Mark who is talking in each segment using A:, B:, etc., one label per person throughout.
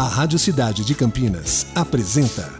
A: A Rádio Cidade de Campinas apresenta.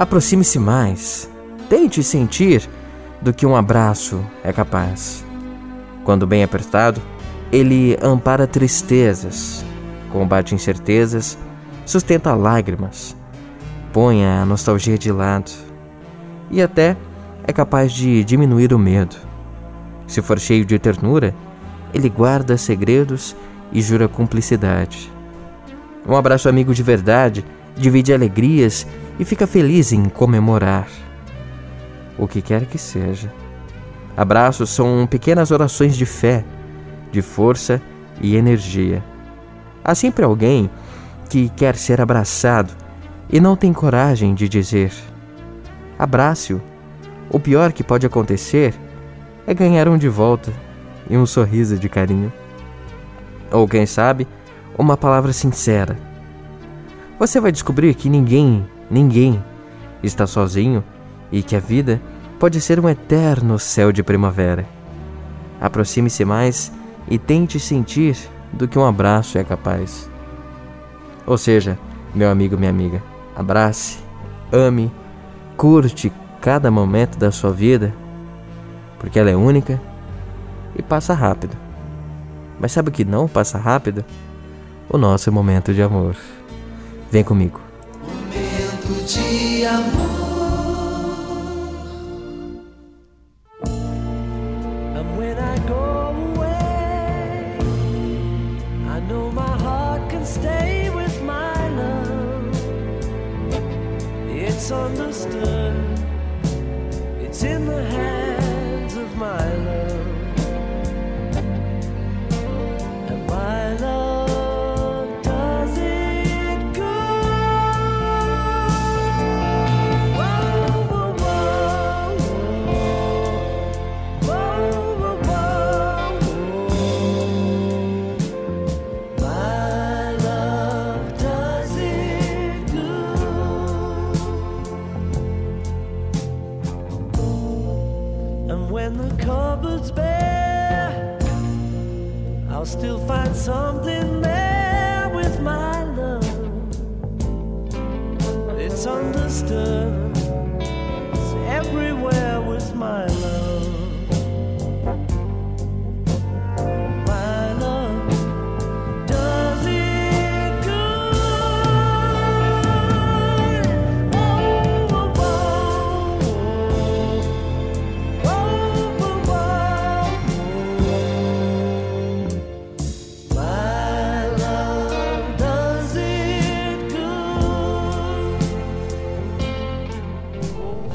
B: Aproxime-se mais. Tente sentir do que um abraço é capaz. Quando bem apertado, ele ampara tristezas, combate incertezas, sustenta lágrimas, põe a nostalgia de lado e até é capaz de diminuir o medo. Se for cheio de ternura, ele guarda segredos e jura cumplicidade. Um abraço amigo de verdade divide alegrias e fica feliz em comemorar. O que quer que seja. Abraços são pequenas orações de fé, de força e energia. Há sempre alguém que quer ser abraçado e não tem coragem de dizer: abrace-o. O pior que pode acontecer é ganhar um de volta e um sorriso de carinho. Ou quem sabe, uma palavra sincera. Você vai descobrir que ninguém, ninguém está sozinho e que a vida pode ser um eterno céu de primavera. Aproxime-se mais e tente sentir do que um abraço é capaz. Ou seja, meu amigo, minha amiga, abrace, ame, curte cada momento da sua vida, porque ela é única e passa rápido. Mas sabe o que não passa rápido? O nosso momento de amor. Vem comigo.
C: De amor.
D: And when I go away, I know my heart can stay with my love. It's understood, when the cupboard's bare, I'll still find something there with my love. It's understood.